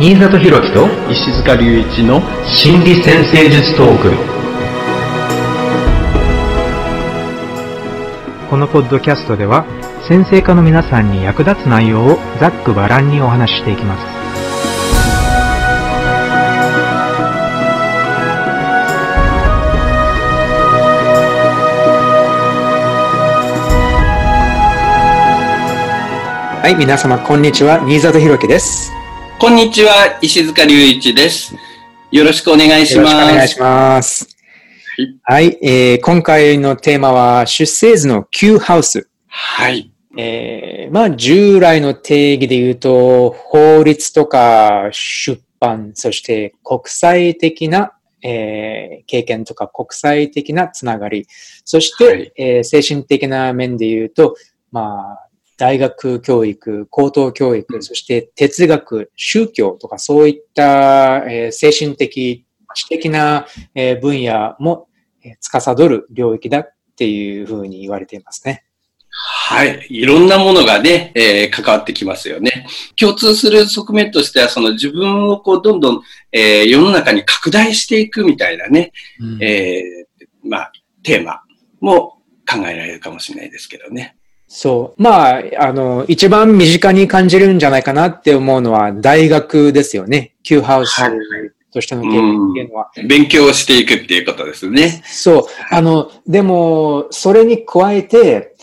新里博樹と石塚隆一の心理先生術トーク。このポッドキャストでは先生科の皆さんに役立つ内容をざっくばらんにお話ししていきます。はい皆様こんにちは。新里博樹ですこんにちは、石塚隆一です。よろしくお願いしよます。ろしくお願いしますはいはい、えー今回のテーマは出生図の Q ハウスはい。えーまあ、従来の定義で言うと、法律とか出版、そして国際的な、えー経験とか国際的なつながり、そして、はいえー精神的な面で言うと、まあ、大学教育、高等教育、そして哲学、宗教とかそういった、えー精神的、知的な、えー分野も、えー司る領域だっていうふうに言われていますね。はい。いろんなものがね、えー関わってきますよね。共通する側面としては、その自分をこう、どんどん、えー世の中に拡大していくみたいなね、うんえーまあ、テーマも考えられるかもしれないですけどね。そう。まあ、あの、一番身近に感じるんじゃないかなって思うのは大学ですよね。Q ハウスはいとしての経験っていうのは。勉強していくっていうことですね。そう。あの、でも、それに加えて、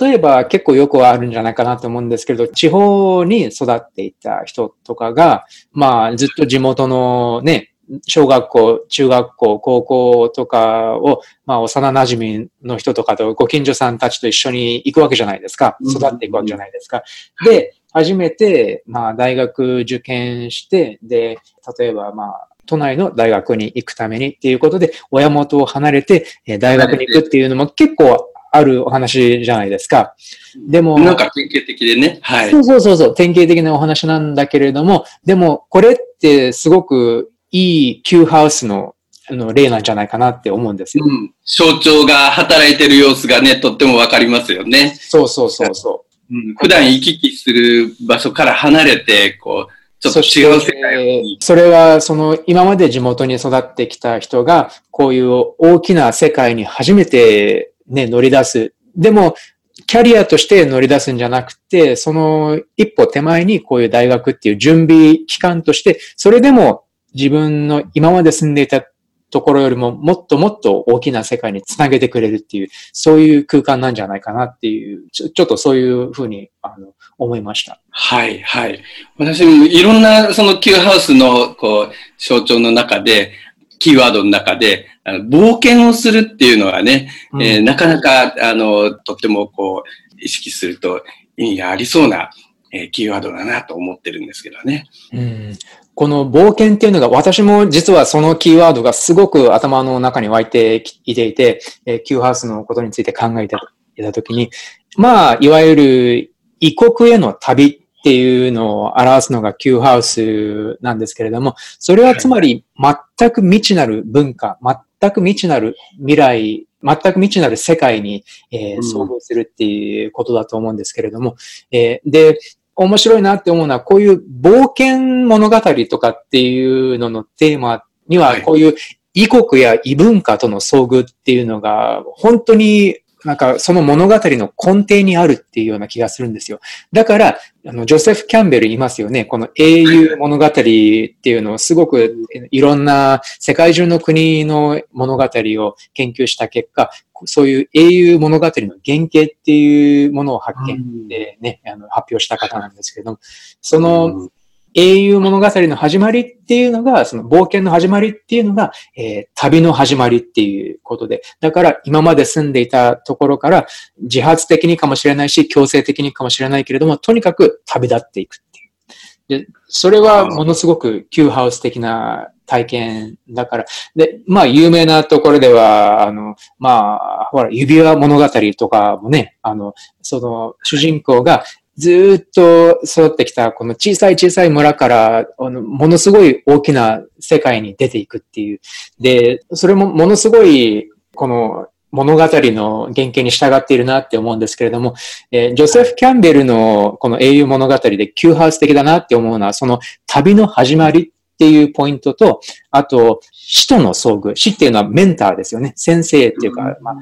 例えば結構よくあるんじゃないかなと思うんですけれど、地方に育っていた人とかが、まあ、ずっと地元のね、小学校、中学校、高校とかを、まあ、幼馴染の人とかとご近所さんたちと一緒に行くわけじゃないですか。うん育っていくわけじゃないですか。で、初めて、まあ、大学受験して、で、例えば、まあ、都内の大学に行くためにっていうことで、親元を離れて、えー大学に行くっていうのも結構あるお話じゃないですか。でも、なんか典型的でね。はいそ。うそうそうそう、典型的なお話なんだけれども、でも、これってすごくいい Q ハウスのあの例なんじゃないかなって思うんですよ。うん。象徴が働いてる様子がね、とってもわかりますよね。そうそうそうそうん普段行き来する場所から離れて、こう、ちょっと違う世界に。それは、その、今まで地元に育ってきた人が、こういう大きな世界に初めてね、乗り出す。でも、キャリアとして乗り出すんじゃなくて、その一歩手前にこういう大学っていう準備期間として、それでも自分の今まで住んでいたところよりももっともっと大きな世界につなげてくれるっていう、そういう空間なんじゃないかなっていう、ちょちょっとそういうふうにあの思いました。はい、はい。私もいろんなその Q ハウスのこう象徴の中で、キーワードの中で、あの冒険をするっていうのはね、えーなかなか、あの、とってもこう、意識すると意味がありそうな、えーキーワードだなと思ってるんですけどね。うんこの冒険っていうのが、私も実はそのキーワードがすごく頭の中に湧いていていて、えー、Q ハウスのことについて考えていたときに、まあ、いわゆる異国への旅っていうのを表すのが Q ハウスなんですけれども、それはつまり全く未知なる文化、全く未知なる未来、全く未知なる世界に、えーうん。遭遇するっていうことだと思うんですけれども、えーで、面白いなって思うのは、こういう冒険物語とかっていうののテーマには、はい。こういう異国や異文化との遭遇っていうのが、本当になんかその物語の根底にあるっていうような気がするんですよ。だから、あの、ジョセフ・キャンベルいますよね。この英雄物語っていうのをすごくいろんな世界中の国の物語を研究した結果、そういう英雄物語の原型っていうものを発見でね、あの発表した方なんですけども、そのうん英雄物語の始まりっていうのが、その冒険の始まりっていうのが、えー旅の始まりっていうことで、だから今まで住んでいたところから自発的にかもしれないし、強制的にかもしれないけれども、とにかく旅立っていくっていう。で、それはものすごく Q ハウス的な体験だから、で、まあ有名なところでは、あの、まあ、ほら、指輪物語とかもね、あの、その主人公がずーっと育ってきたこの小さい小さい村から、あのものすごい大きな世界に出ていくっていう。で、それもものすごい、この物語の原型に従っているなって思うんですけれども、えー、ジョセフ・キャンベルのこの英雄物語でキューハウス的だなって思うのは、その旅の始まりっていうポイントと、あと、死との遭遇。死っていうのはメンターですよね。先生っていうか、まあ、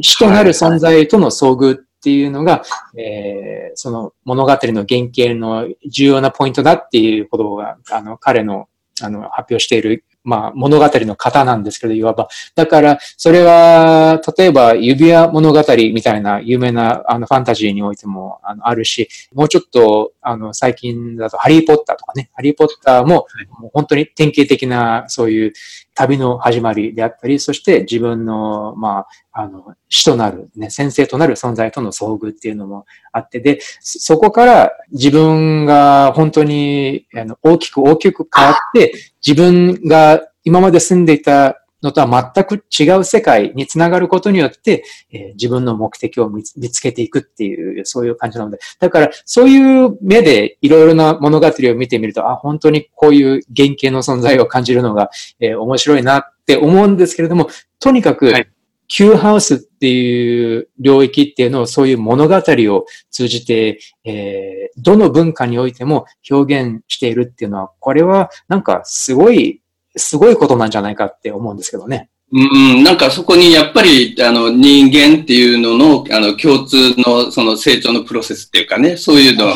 死となる存在との遭遇っていうのが、えー、その物語の原型の重要なポイントだっていうことが、あの、彼の、あの、発表しているまあ、物語の型なんですけど、いわば。だから、それは、例えば、指輪物語みたいな有名なあのファンタジーにおいてもあのあるし、もうちょっと、あの、最近だと、ハリーポッターとかね、ハリーポッターも、もう本当に典型的な、そういう旅の始まりであったり、そして自分の、まあ、あの、死となる、ね、先生となる存在との遭遇っていうのもあって、で、そこから自分が本当にあの大きく大きく変わって、自分が今まで住んでいたのとは全く違う世界につながることによって、えー、自分の目的を見つけていくっていう、そういう感じなので。だから、そういう目でいろいろな物語を見てみると、あ、本当にこういう原型の存在を感じるのが、えー、面白いなって思うんですけれども、とにかく、はいキューハウスっていう領域っていうのをそういう物語を通じて、えー、どの文化においても表現しているっていうのは、これはなんかすごい、すごいことなんじゃないかって思うんですけどね。うん、なんかそこにやっぱり、あの、人間っていうのの、あの、共通の、その成長のプロセスっていうかね、そういうの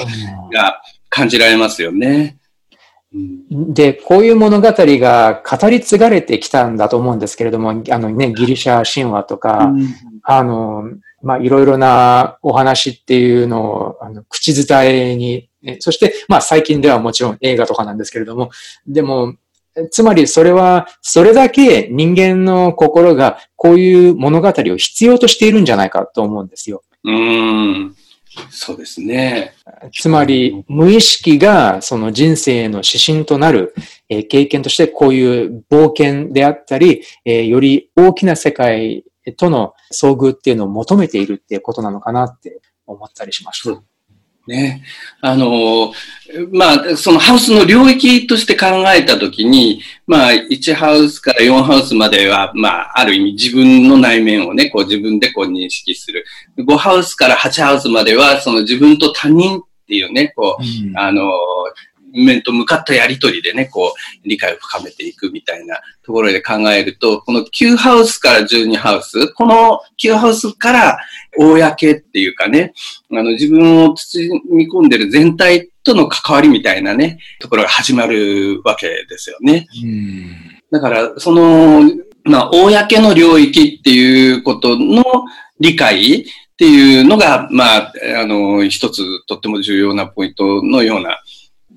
が感じられますよね。で、こういう物語が語り継がれてきたんだと思うんですけれども、あのね、ギリシャ神話とか、うん、あの、まあ、いろいろなお話っていうのを、あの、口伝えに、そして、まあ、最近ではもちろん映画とかなんですけれども、でも、つまりそれは、それだけ人間の心がこういう物語を必要としているんじゃないかと思うんですよ。うん。そうですね。つまり、無意識がその人生の指針となる、え経験としてこういう冒険であったり、えより大きな世界との遭遇っていうのを求めているっていうことなのかなって思ったりしました。ね。あの、まあ、そのハウスの領域として考えたときに、まあ、1ハウスから4ハウスまでは、まあ、ある意味自分の内面をね、こう自分でこう認識する。5ハウスから8ハウスまでは、その自分と他人っていうね、こう、うん、あの、面と向かったやりとりでね、こう、理解を深めていくみたいなところで考えると、この9ハウスから12ハウス、この9ハウスから公っていうかね、あの、自分を包み込んでる全体との関わりみたいなね、ところが始まるわけですよね。だから、その、まあ、公の領域っていうことの理解っていうのが、まあ、あの、一つとっても重要なポイントのような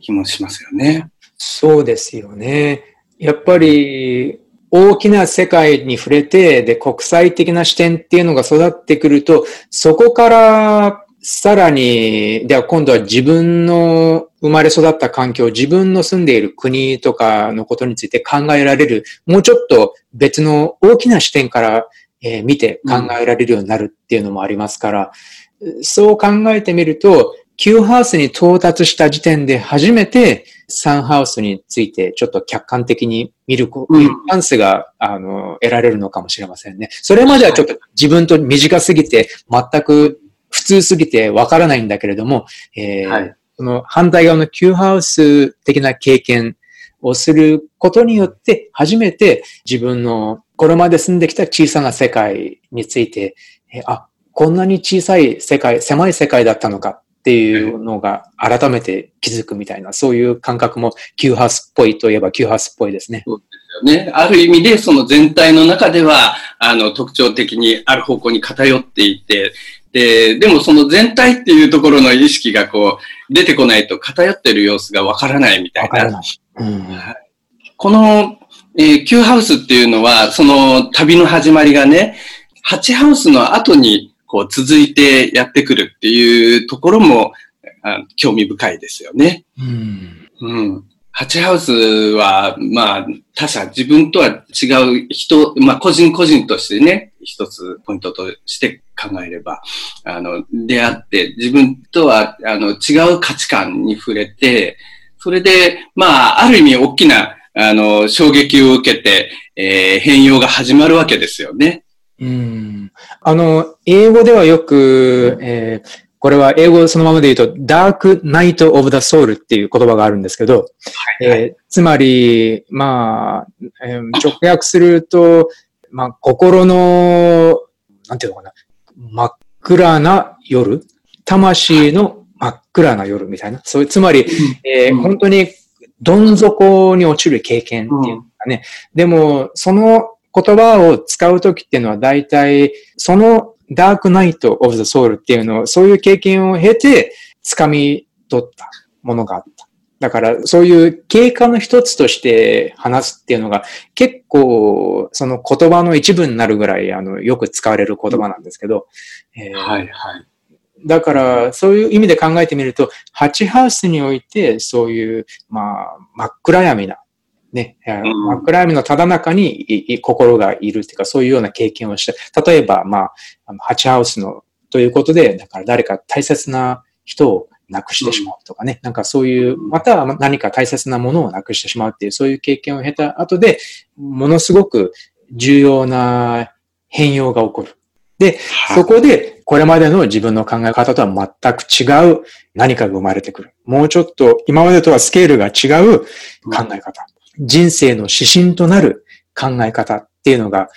気もしますよね。そうですよね。やっぱり大きな世界に触れて、で、国際的な視点っていうのが育ってくると、そこからさらに、では今度は自分の生まれ育った環境、自分の住んでいる国とかのことについて考えられる、もうちょっと別の大きな視点から、えー、見て考えられるようになるっていうのもありますから、うん、そう考えてみると、9ハウスに到達した時点で初めて3ハウスについてちょっと客観的に見る、チャンスが、あの、得られるのかもしれませんね。それまではちょっと自分と短すぎて、全く普通すぎてわからないんだけれども、えーはい、その反対側の9ハウス的な経験をすることによって、初めて自分のこれまで住んできた小さな世界について、えあ、こんなに小さい世界、狭い世界だったのかっていうのが改めて気づくみたいな、そういう感覚もキューハウスっぽいといえばキューハウスっぽいですね。そうですよね。ある意味でその全体の中では、あの、特徴的にある方向に偏っていて、で、でもその全体っていうところの意識がこう、出てこないと偏ってる様子がわからないみたいな。ないうん、この、えー、Q ハウスっていうのは、その旅の始まりがね、8ハウスの後にこう続いてやってくるっていうところもあ興味深いですよね。うん。うん。ハチハウスは、まあ、他者、自分とは違う人、まあ、個人個人としてね、一つポイントとして考えれば、あの、出会って、自分とは、あの、違う価値観に触れて、それで、まあ、ある意味大きな、あの、衝撃を受けて、えー、変容が始まるわけですよね。うん。あの、英語ではよく、えー、これは英語そのままで言うと、Dark Night of the Soul っていう言葉があるんですけど、はいはい、えー、つまり、まあ、えー、直訳すると、まあ、心の、なんていうのかな、真っ暗な夜、魂の真っ暗な夜みたいな。そういう、つまり、えー、本当にどん底に落ちる経験っていうかね。でも、その言葉を使うときっていうのは大体、そのダークナイト・オブ・ザ・ソウルっていうのを、そういう経験を経て、掴み取ったものがあった。だから、そういう経過の一つとして話すっていうのが、結構、その言葉の一部になるぐらい、あの、よく使われる言葉なんですけど。えー、はいはい。だから、そういう意味で考えてみると、ハチハウスにおいて、そういう、まあ、真っ暗闇なね、真っ暗闇のただ中に心がいるっていうか、そういうような経験をして、例えば、まあ、ハチハウスのということで、だから誰か大切な人を亡くしてしまうとかね、なんかそういう、または何か大切なものを亡くしてしまうっていう、そういう経験を経た後で、ものすごく重要な変容が起こる。で、そこで、これまでの自分の考え方とは全く違う何かが生まれてくる。もうちょっと今までとはスケールが違う考え方。人生の指針となる考え方っていうのが、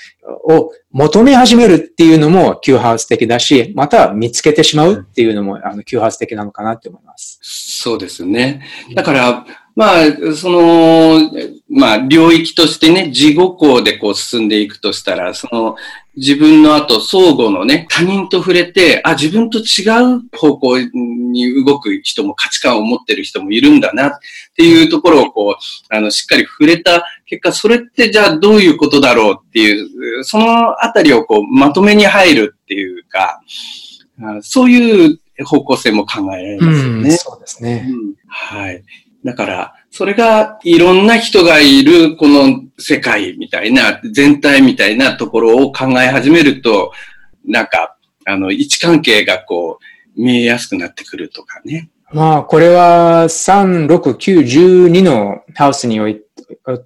を求め始めるっていうのもキューハウス的だし、また見つけてしまうっていうのも、あの、キューハウス的なのかなって思います。そうですね。だから、まあ、その、まあ、領域としてね、自己校でこう進んでいくとしたら、その、自分の後、相互のね、他人と触れて、あ、自分と違う方向に動く人も価値観を持ってる人もいるんだなっていうところをこう、あの、しっかり触れた結果、それってじゃあどういうことだろうっていう、そのあたりをこう、まとめに入るっていうか、そういう方向性も考えられますよね。うん、そうですね、うん。はい。だから、それがいろんな人がいるこの世界みたいな、全体みたいなところを考え始めると、なんか、あの、位置関係がこう、見えやすくなってくるとかね。まあ、これは3、6、9、12のハウスにおい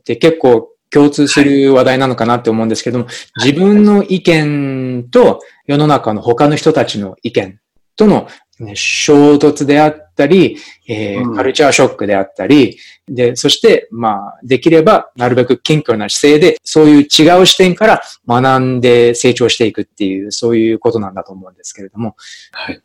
て結構共通する話題なのかなって思うんですけども、自分の意見と世の中の他の人たちの意見とのね、衝突であったり、えー、カルチャーショックであったり、で、そして、まあ、できれば、なるべく謙虚な姿勢で、そういう違う視点から学んで成長していくっていう、そういうことなんだと思うんですけれども。はい。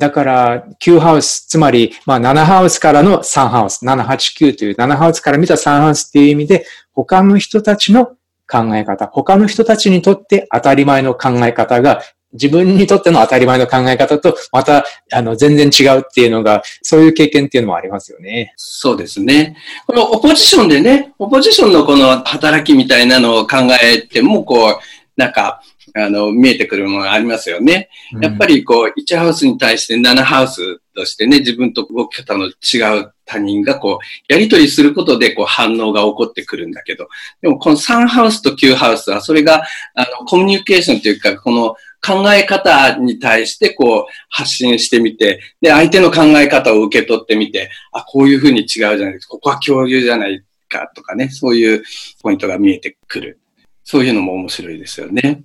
だから、9ハウス、つまり、まあ、7ハウスからの3ハウス、7、8、9という7ハウスから見た3ハウスっていう意味で、他の人たちの考え方、他の人たちにとって当たり前の考え方が自分にとっての当たり前の考え方と、また、あの、全然違うっていうのが、そういう経験っていうのもありますよね。そうですね。このオポジションでね、オポジションのこの働きみたいなのを考えても、こう、なんか、あの、見えてくるものがありますよね。やっぱりこう、1ハウスに対して7ハウスとしてね、自分と動き方の違う他人がこう、やりとりすることでこう反応が起こってくるんだけど、でもこの3ハウスと9ハウスは、それが、あの、コミュニケーションというか、この、考え方に対してこう発信してみて、で、相手の考え方を受け取ってみて、あ、こういうふうに違うじゃないですか、ここは共有じゃないかとかね、そういうポイントが見えてくる。そういうのも面白いですよね。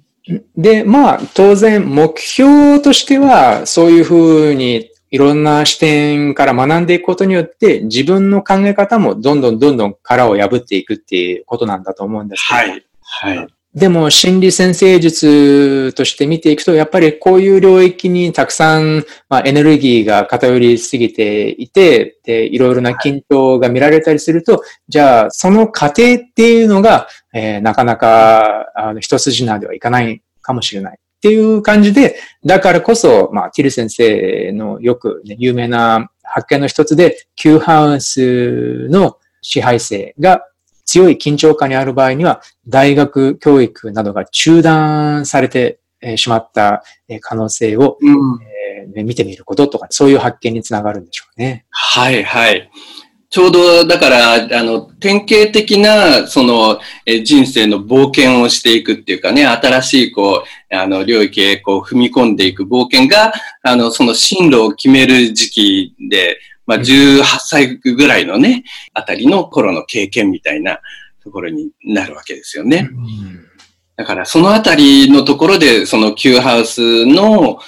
で、まあ、当然、目標としては、そういうふうにいろんな視点から学んでいくことによって、自分の考え方もどんどんどんどん殻を破っていくっていうことなんだと思うんですけど。はい。はい。でも心理先生術として見ていくと、やっぱりこういう領域にたくさん、まあ、エネルギーが偏りすぎていて、で、いろいろな緊張が見られたりすると、じゃあ、その過程っていうのが、えー、なかなか、あの、一筋縄ではいかないかもしれない。っていう感じで、だからこそ、まあ、ティル先生のよく、ね、有名な発見の一つで、Q ハウスの支配性が強い緊張感にある場合には、大学教育などが中断されてしまった可能性を、うん、えー、見てみることとか、そういう発見につながるんでしょうね。はいはい。ちょうど、だから、あの、典型的な、その、え人生の冒険をしていくっていうかね、新しい、こう、あの、領域へ、こう、踏み込んでいく冒険が、あの、その進路を決める時期で、まあ、18歳ぐらいのね、あたりの頃の経験みたいなところになるわけですよね。だからそのあたりのところで、その Q ハウスの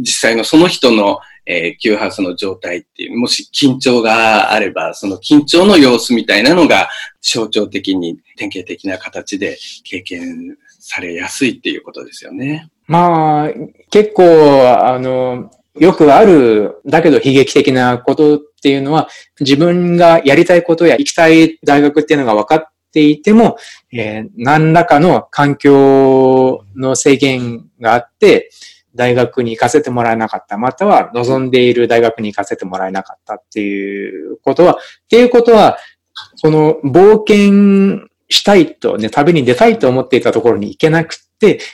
実際のその人の、えー、Q ハウスの状態っていう、もし緊張があれば、その緊張の様子みたいなのが象徴的に典型的な形で経験されやすいっていうことですよね。まあ、結構、あの、よくある、だけど悲劇的なことっていうのは、自分がやりたいことや行きたい大学っていうのが分かっていても、えー、何らかの環境の制限があって、大学に行かせてもらえなかった。または望んでいる大学に行かせてもらえなかったっていうことは、っていうことは、その冒険したいとね、旅に出たいと思っていたところに行けなく、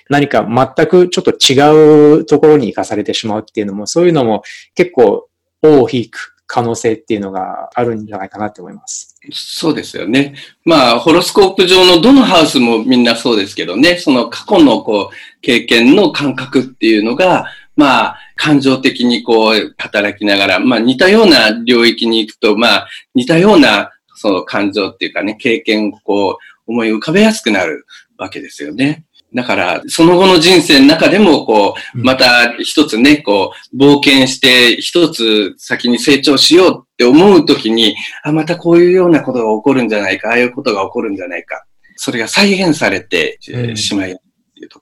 何か全くちょっと違うところに行かされてしまうっていうのも、そういうのも結構大きく可能性っていうのがあるんじゃないかなって思います。そうですよね。まあ、ホロスコープ上のどのハウスもみんなそうですけどね、その過去のこう、経験の感覚っていうのが、まあ、感情的にこう、働きながら、まあ、似たような領域に行くと、まあ、似たような、その感情っていうかね、経験をこう、思い浮かべやすくなるわけですよね。だから、その後の人生の中でも、こう、また一つね、こう、冒険して、一つ先に成長しようって思うときに、あ、またこういうようなことが起こるんじゃないか、ああいうことが起こるんじゃないか。それが再現されてしまい、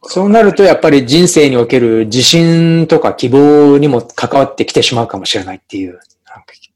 そうなると、やっぱり人生における自信とか希望にも関わってきてしまうかもしれないっていう、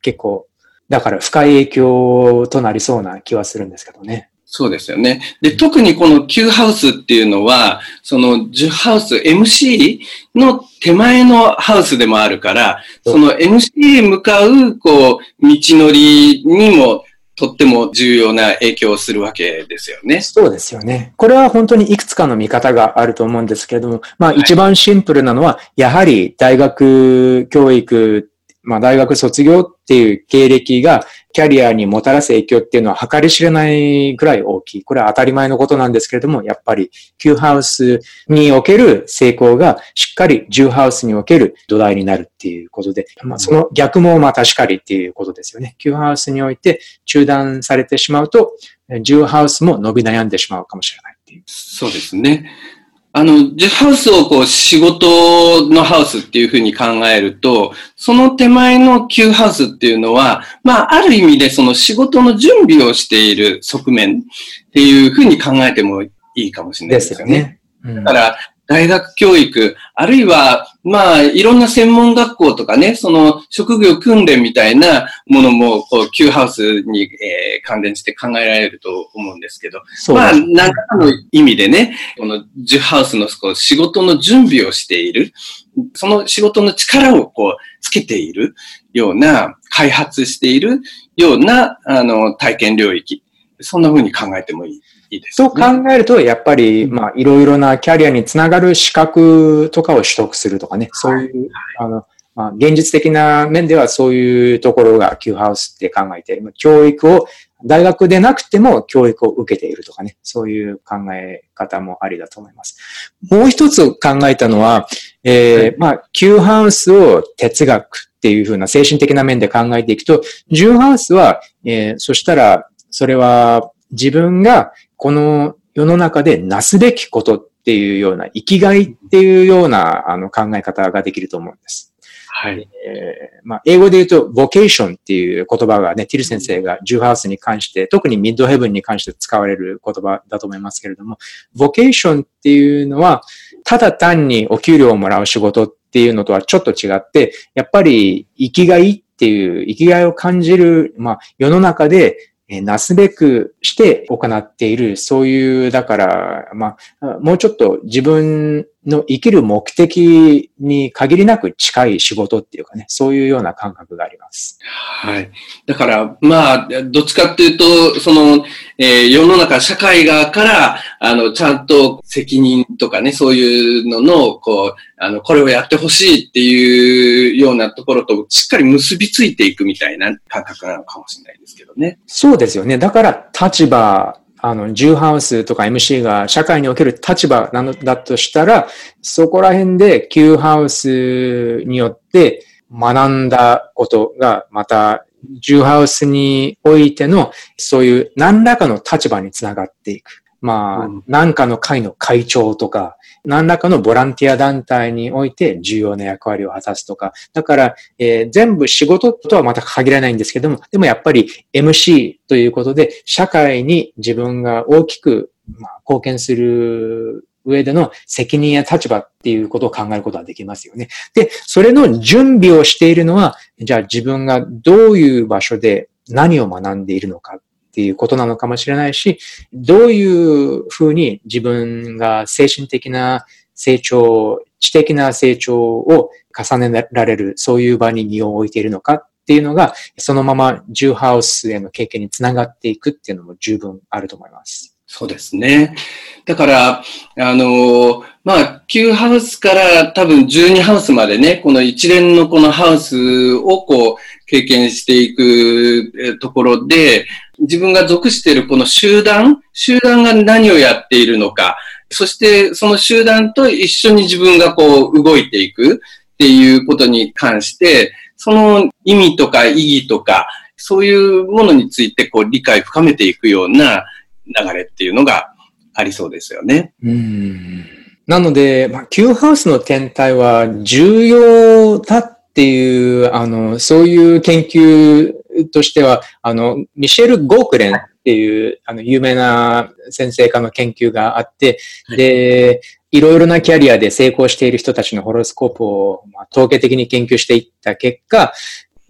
結構、だから深い影響となりそうな気はするんですけどね。そうですよね。で、特にこの Q ハウスっていうのは、その10ハウス、MC の手前のハウスでもあるから、その MC へ向かう、こう、道のりにもとっても重要な影響をするわけですよね。そうですよね。これは本当にいくつかの見方があると思うんですけれども、まあ一番シンプルなのは、やはり大学教育まあ大学卒業っていう経歴がキャリアにもたらす影響っていうのは計り知れないぐらい大きい。これは当たり前のことなんですけれども、やっぱり Q ハウスにおける成功がしっかり10ハウスにおける土台になるっていうことで、まあその逆もまたしかりっていうことですよね。Q ハウスにおいて中断されてしまうと、10ハウスも伸び悩んでしまうかもしれないっていう。そうですね。あの、ジェフハウスをこう仕事のハウスっていうふうに考えると、その手前の Q ハウスっていうのは、まあ、ある意味でその仕事の準備をしている側面っていうふうに考えてもいいかもしれないですよね。ですよね。うん、だから、大学教育、あるいは、まあ、いろんな専門学校とかね、その職業訓練みたいなものも、こう、Q ハウスに、えー、関連して考えられると思うんですけど、まあ、何らかの意味でね、この10ハウスのこう仕事の準備をしている、その仕事の力をこう、つけているような、開発しているような、あの、体験領域、そんな風に考えてもいい。いいです、ね。そう考えると、やっぱり、まあ、いろいろなキャリアにつながる資格とかを取得するとかね、そういう、あの、まあ、現実的な面ではそういうところが Q ハウスって考えて、教育を、大学でなくても教育を受けているとかね、そういう考え方もありだと思います。もう一つ考えたのは、えー、まあ、Q ハウスを哲学っていうふうな精神的な面で考えていくと、10ハウスは、えー、そしたら、それは自分がこの世の中でなすべきことっていうような、生きがいっていうようなあの考え方ができると思うんです。はい。えー、まあ、英語で言うと、ボケーションっていう言葉がね、ティル先生がジューハウスに関して、特にミッドヘブンに関して使われる言葉だと思いますけれども、ボケーションっていうのは、ただ単にお給料をもらう仕事っていうのとはちょっと違って、やっぱり生きがいっていう、生きがいを感じる、まあ、世の中でなすべくして行っている、そういう、だから、まあ、もうちょっと自分の生きる目的に限りなく近い仕事っていうかね、そういうような感覚があります。はい。だから、まあ、どっちかっていうと、その、えー、世の中、社会側から、あの、ちゃんと責任とかね、そういうのの、こう、あの、これをやってほしいっていうようなところと、しっかり結びついていくみたいな感覚なのかもしれないですけどね。そうですよね。だから、立場、あの、ジューハウスとか MC が社会における立場なのだとしたら、そこら辺で Q ハウスによって学んだことがまたジューハウスにおいてのそういう何らかの立場につながっていく。まあ、何かの会の会長とか、何らかのボランティア団体において重要な役割を果たすとか、だから、えー、全部仕事とはまた限らないんですけども、でもやっぱり MC ということで、社会に自分が大きく、まあ、貢献する上での責任や立場っていうことを考えることができますよね。で、それの準備をしているのは、じゃあ自分がどういう場所で何を学んでいるのかっていうことなのかもしれないし、どういうふうに自分が精神的な成長、知的な成長を重ねられる、そういう場に身を置いているのかっていうのが、そのままジューハウスへの経験につながっていくっていうのも十分あると思います。そうですね。だから、あの、まあ、9ハウスから多分12ハウスまでね、この一連のこのハウスをこう、経験していくところで、自分が属しているこの集団、集団が何をやっているのか、そしてその集団と一緒に自分がこう動いていくっていうことに関して、その意味とか意義とか、そういうものについてこう理解深めていくような流れっていうのがありそうですよね。うんなので、まあ、Q ハウスの天体は重要だっていう、あの、そういう研究としては、あの、ミシェル・ゴークレンっていう、あの、有名な先生家の研究があって、で、いろいろなキャリアで成功している人たちのホロスコープを、まあ、統計的に研究していった結果、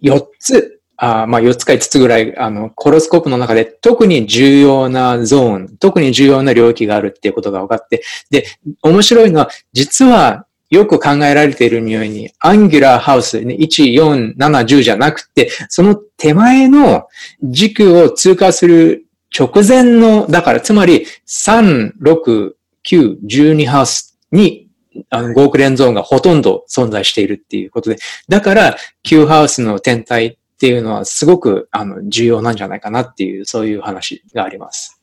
4つ、あまあ、4つか5つぐらい、あの、ホロスコープの中で特に重要なゾーン、特に重要な領域があるっていうことが分かって、で、面白いのは、実はよく考えられているように、アンギュラーハウス、ね、1、4、7、10じゃなくて、その手前の軸を通過する直前の、だからつまり3、6、9、12ハウスにあの、5億連ゾーンがほとんど存在しているっていうことで、だから、9ハウスの天体っていうのはすごく、あの、重要なんじゃないかなっていう、そういう話があります。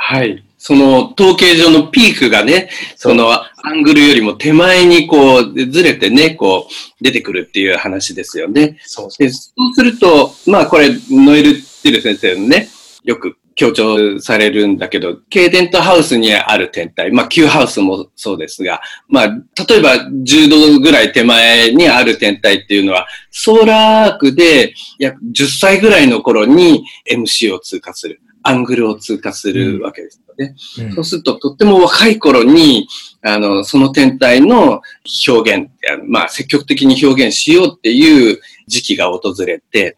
はい。その統計上のピークがね、そのアングルよりも手前にこうずれてね、こう出てくるっていう話ですよね。そうそうそうすると、まあこれ、ノエル・ティル先生のね、よく強調されるんだけど、ケーデントハウスにある天体、まあ Q ハウスもそうですが、まあ例えば10度ぐらい手前にある天体っていうのは、ソーラーアークで約10歳ぐらいの頃に MC を通過する。アングルを通過するわけですよね。うん、そうすると、とっても若い頃に、あの、その天体の表現、まあ、積極的に表現しようっていう時期が訪れて、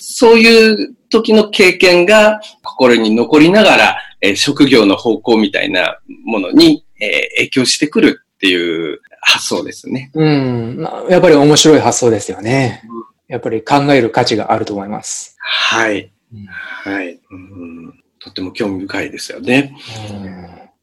そういう時の経験が心に残りながら、えー、職業の方向みたいなものに、えー、影響してくるっていう発想ですね。うん。やっぱり面白い発想ですよね。やっぱり考える価値があると思います。はい。はい、うん。とても興味深いですよね。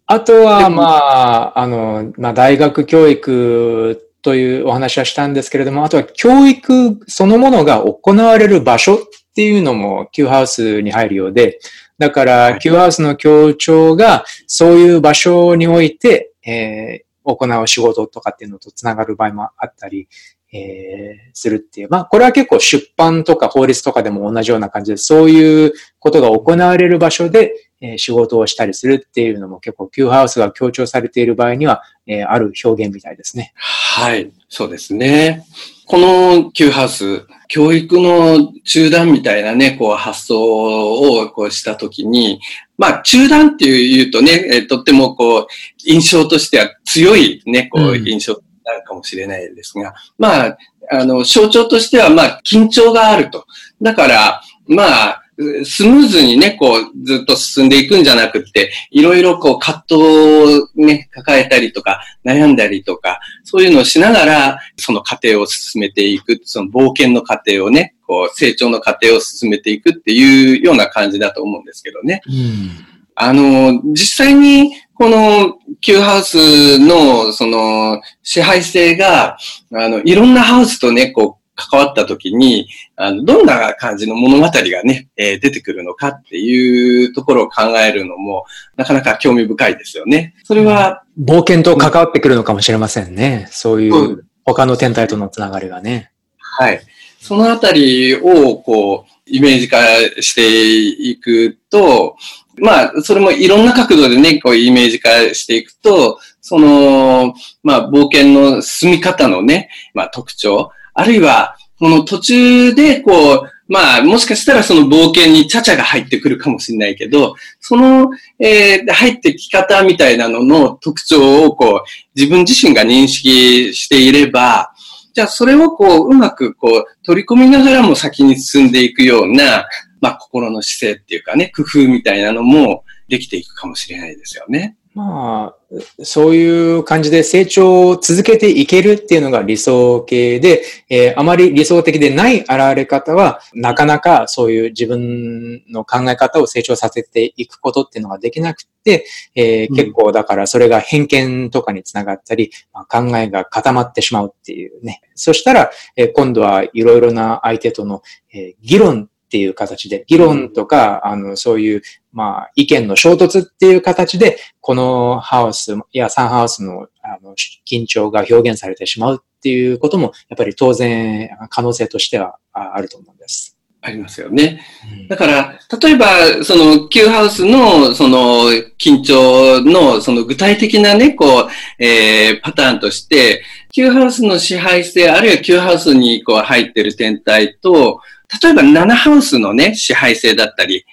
あとは、まあ、あの、まあ、大学教育というお話はしたんですけれども、あとは教育そのものが行われる場所っていうのも Q ハウスに入るようで、だから Q ハウスの協調がそういう場所において、えー、行う仕事とかっていうのとつながる場合もあったり、えー、するっていう。まあ、これは結構出版とか法律とかでも同じような感じで、そういうことが行われる場所で、えー、仕事をしたりするっていうのも結構 Q ハウスが強調されている場合には、えー、ある表現みたいですね。はい、そうですね。この Q ハウス、教育の中断みたいなね、こう発想をこうしたときに、まあ中断っていう言うとね、えー、とってもこう印象としては強いね、こう印象なるかもしれないですが、まあ、あの、象徴としては、まあ、緊張があると。だから、まあ、スムーズにね、こう、ずっと進んでいくんじゃなくて、いろいろこう、葛藤をね、抱えたりとか、悩んだりとか、そういうのをしながら、その過程を進めていく、その冒険の過程をね、こう、成長の過程を進めていくっていうような感じだと思うんですけどね。うん、あの、実際に、この Q ハウスの、その、支配性が、あの、いろんなハウスとね、こう、関わった時に、あの、どんな感じの物語がね、えー、出てくるのかっていうところを考えるのも、なかなか興味深いですよね。それは、冒険と関わってくるのかもしれませんね。そういう、他の天体とのつながりがね。はい。そのあたりを、こう、イメージ化していくと、まあ、それもいろんな角度でね、こうイメージ化していくと、その、まあ、冒険の進み方のね、まあ、特徴、あるいは、この途中で、こう、まあ、もしかしたらその冒険にチャチャが入ってくるかもしれないけど、その、えー、入ってき方みたいなのの特徴を、こう、自分自身が認識していれば、じゃあそれをこう、うまくこう、取り込みながらも先に進んでいくような、まあ、心の姿勢っていうかね、工夫みたいなのもできていくかもしれないですよね。まあ、そういう感じで成長を続けていけるっていうのが理想形で、えー、あまり理想的でない現れ方は、なかなかそういう自分の考え方を成長させていくことっていうのができなくて、えー、結構だからそれが偏見とかにつながったり、まあ、考えが固まってしまうっていうね。そしたら、えー、今度はいろいろな相手との、え議論っていう形で、議論とか、あの、そういう、まあ、意見の衝突っていう形で、このハウスやサンハウスのあの緊張が表現されてしまうっていうことも、やっぱり当然、可能性としてはあると思うんです。ありますよね。だから、例えば、その、Q ハウスの、その、緊張の、その具体的なね、こう、えー、パターンとして、Q ハウスの支配性、あるいは Q ハウスにこう入ってる天体と、例えば7ハウスのね、支配性だったり、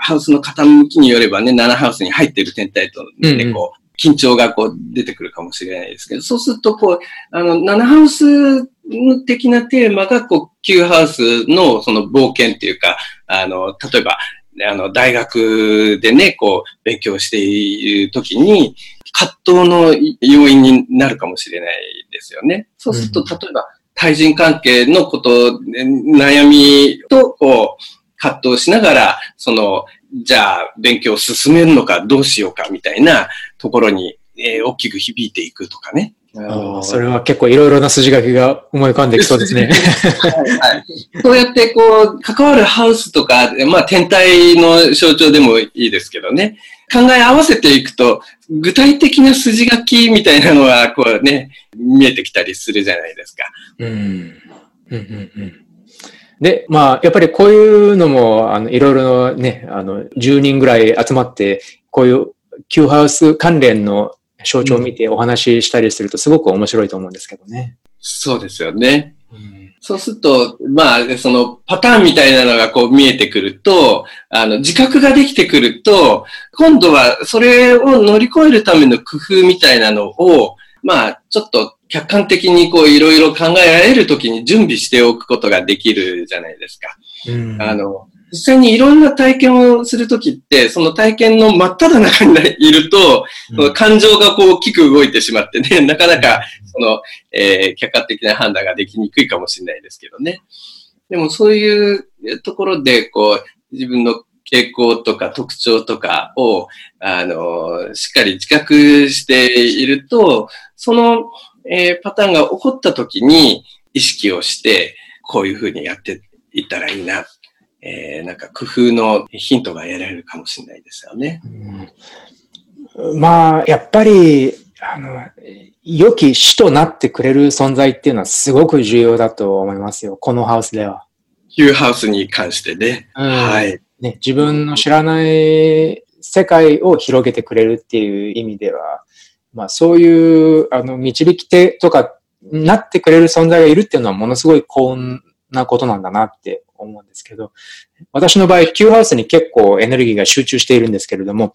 ハウスの傾きによればね、7ハウスに入っている天体とね、うんうん、こう、緊張がこう出てくるかもしれないですけど、そうするとこう、あの、7ハウス的なテーマがこう、9ハウスのその冒険っていうか、あの、例えば、あの、大学でね、こう、勉強しているときに、葛藤の要因になるかもしれないですよね。そうすると、例えば、対人関係のこと、悩みと、こう、葛藤しながら、その、じゃあ、勉強を進めるのかどうしようかみたいなところに、えー、大きく響いていくとかね。あそれは結構いろいろな筋書きが思い浮かんできそうですね。はいはい。そうやってこう、関わるハウスとか、まあ天体の象徴でもいいですけどね。考え合わせていくと、具体的な筋書きみたいなのは、こうね、見えてきたりするじゃないですか。うん。うんうんうんで、まあ、やっぱりこういうのも、あの、いろいろね、あの、10人ぐらい集まって、こういう Q ハウス関連の象徴を見てお話ししたりするとすごく面白いと思うんですけどね。そうですよね。うん、そうすると、まあ、そのパターンみたいなのがこう見えてくると、あの、自覚ができてくると、今度はそれを乗り越えるための工夫みたいなのを、まあ、ちょっと客観的にこういろいろ考えられるときに準備しておくことができるじゃないですか。うん、あの、実際にいろんな体験をするときって、その体験の真っ只中にいると、うん、感情がこう大きく動いてしまってね、なかなか、その、えー、客観的な判断ができにくいかもしれないですけどね。でもそういうところで、こう、自分の傾向とか特徴とかを、あの、しっかり自覚していると、その、えー、パターンが起こったときに意識をして、こういうふうにやっていったらいいなえー、なんか工夫のヒントが得られるかもしれないですよね。うん、まあ、やっぱり、あの、良き死となってくれる存在っていうのはすごく重要だと思いますよ。このハウスでは。ヒューハウスに関してね。うん、はい。ね、自分の知らない世界を広げてくれるっていう意味では、まあそういう、あの、導き手とかなってくれる存在がいるっていうのはものすごい幸運なことなんだなって思うんですけど、私の場合、Q ハウスに結構エネルギーが集中しているんですけれども、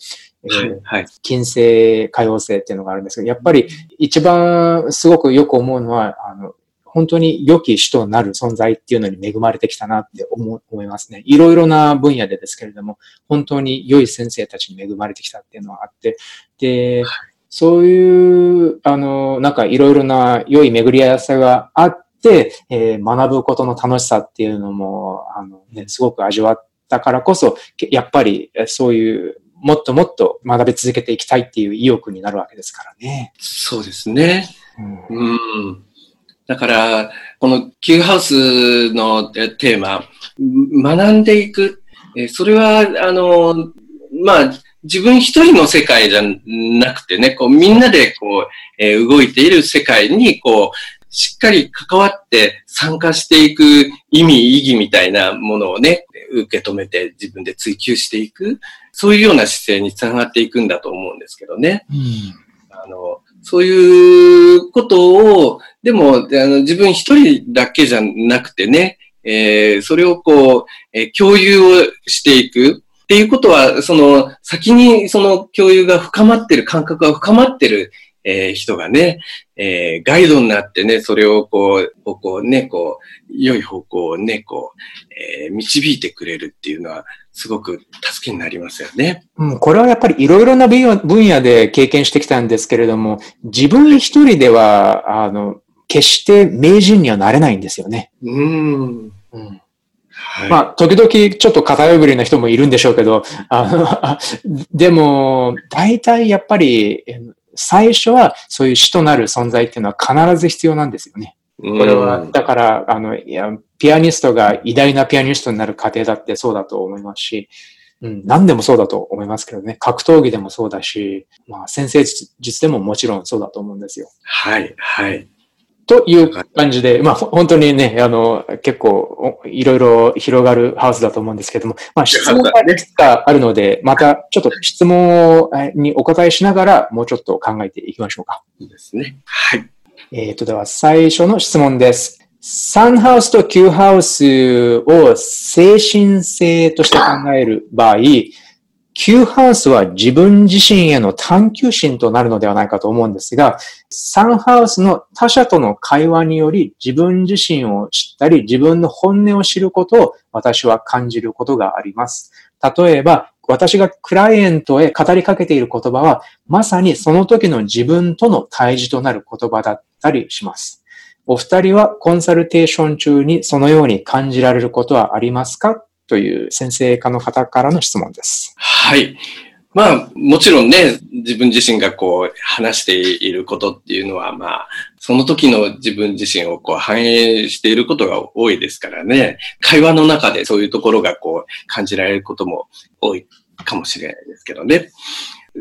はいはい、金星、海王星っていうのがあるんですけど、やっぱり一番すごくよく思うのは、あの、本当に良き主となる存在っていうのに恵まれてきたなって思思いますね。いろいろな分野でですけれども、本当に良い先生たちに恵まれてきたっていうのはあって、で、そういう、あの、なんかいろいろな良い巡り合わせがあって、えー、学ぶことの楽しさっていうのも、あの、ね、すごく味わったからこそ、やっぱりそういう、もっともっと学び続けていきたいっていう意欲になるわけですからね。そうですね。うん、うんだから、この Q ハウスのテーマ、学んでいく。それは、あの、まあ、自分一人の世界じゃなくてね、こうみんなでこう、えー、動いている世界にこう、しっかり関わって参加していく意味、意義みたいなものをね、受け止めて自分で追求していく、そういうような姿勢につながっていくんだと思うんですけどね。うん、あのそういうことを、でも、あの自分一人だけじゃなくてね、えー、それをこう、えー、共有をしていく。っていうことは、その、先にその共有が深まってる、感覚が深まってる、えー、人がね、えー、ガイドになってね、それをこう、方向ね、こう、良い方向をね、こう、えー、導いてくれるっていうのは、すごく助けになりますよね。うん、これはやっぱりいろいろな分野で経験してきたんですけれども、自分一人では、あの、決して名人にはなれないんですよね。うん。うんはい、まあ、時々ちょっと偏りな人もいるんでしょうけど、あの、でも、大体やっぱり、最初はそういう死となる存在っていうのは必ず必要なんですよね。これは、だから、あの、いや、ピアニストが偉大なピアニストになる過程だってそうだと思いますし、うん、何でもそうだと思いますけどね。格闘技でもそうだし、まあ、先生術でももちろんそうだと思うんですよ。はい、はい。という感じで、まあ本当にね、あの、結構いろいろ広がるハウスだと思うんですけども、まあ質問がいくつかあるので、またちょっと質問にお答えしながら、もうちょっと考えていきましょうか。いいですね。はい。えっ、と、では最初の質問です。サンハウスとキューハウスを精神性として考える場合、Q ハウスは自分自身への探求心となるのではないかと思うんですが、サンハウスの他者との会話により自分自身を知ったり、自分の本音を知ることを私は感じることがあります。例えば、私がクライアントへ語りかけている言葉は、まさにその時の自分との対峙となる言葉だったりします。お二人はコンサルテーション中にそのように感じられることはありますか？という先生科の方からの質問です。はい。まあ、もちろんね、自分自身がこう、話していることっていうのは、まあ、その時の自分自身をこう、反映していることが多いですからね、会話の中でそういうところがこう、感じられることも多いかもしれないですけどね。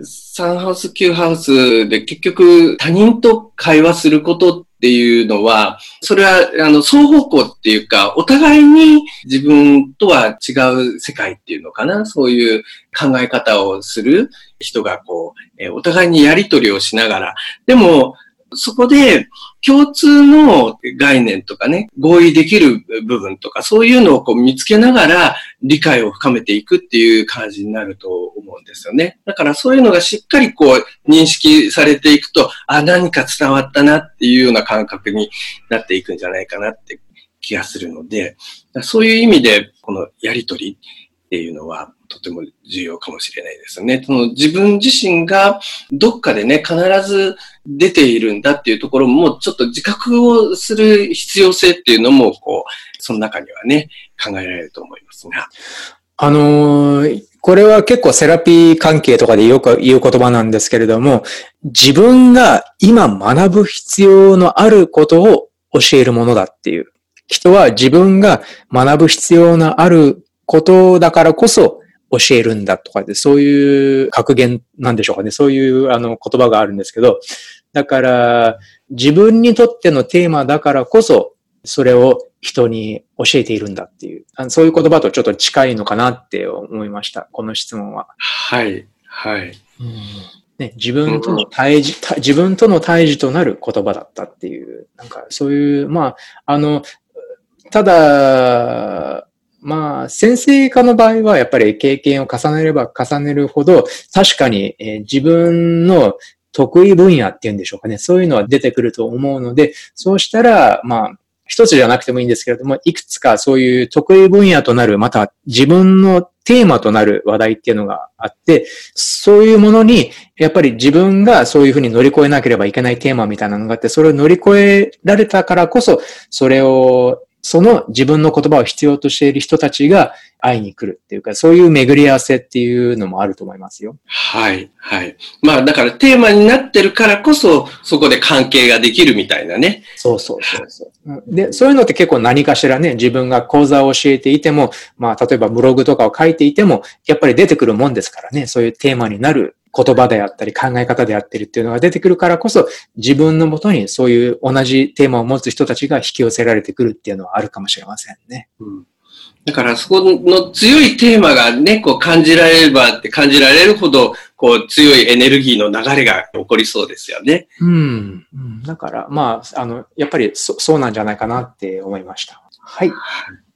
サンハウス、キューハウスで結局他人と会話することっていうのは、それは、あの、双方向っていうか、お互いに自分とは違う世界っていうのかな、そういう考え方をする人が、こう、えお互いにやりとりをしながら、でも、そこで共通の概念とかね、合意できる部分とか、そういうのをこう見つけながら理解を深めていくっていう感じになると思うんですよね。だからそういうのがしっかりこう認識されていくと、あ、何か伝わったなっていうような感覚になっていくんじゃないかなって気がするので、そういう意味でこのやりとりっていうのはとても重要かもしれないですね。その自分自身がどっかでね、必ず出ているんだっていうところも、ちょっと自覚をする必要性っていうのも、こう、その中にはね、考えられると思いますが。あのー、これは結構セラピー関係とかでよく言う言葉なんですけれども、自分が今学ぶ必要のあることを教えるものだっていう。人は自分が学ぶ必要のあることだからこそ教えるんだとかで、そういう格言なんでしょうかね。そういうあの言葉があるんですけど、だから自分にとってのテーマだからこそ、それを人に教えているんだっていう、そういう言葉とちょっと近いのかなって思いました。この質問は。はい、はい。うんね、自分との対峙、自分との対峙となる言葉だったっていう、なんかそういう、まあ、あの、ただ、まあ、先生科の場合はやっぱり経験を重ねれば重ねるほど、確かに、えー、自分の得意分野っていうんでしょうかね。そういうのは出てくると思うので、そうしたら、まあ、一つじゃなくてもいいんですけれども、いくつかそういう得意分野となる、また自分のテーマとなる話題っていうのがあって、そういうものに、やっぱり自分がそういうふうに乗り越えなければいけないテーマみたいなのがあって、それを乗り越えられたからこそ、それをその自分の言葉を必要としている人たちが会いに来るっていうか、そういう巡り合わせっていうのもあると思いますよ。はい、はい。まあだからテーマになってるからこそ、そこで関係ができるみたいなね。そうそうそうそう。で、そういうのって結構何かしらね、自分が講座を教えていても、まあ例えばブログとかを書いていても、やっぱり出てくるもんですからね、そういうテーマになる言葉であったり考え方であってるっていうのが出てくるからこそ、自分のもとにそういう同じテーマを持つ人たちが引き寄せられてくるっていうのはあるかもしれませんね。うんだからそこの強いテーマがね、こう感じられればって感じられるほど、こう強いエネルギーの流れが起こりそうですよね。うん。だから、まあ、あの、やっぱりそそうなんじゃないかなって思いました。はい。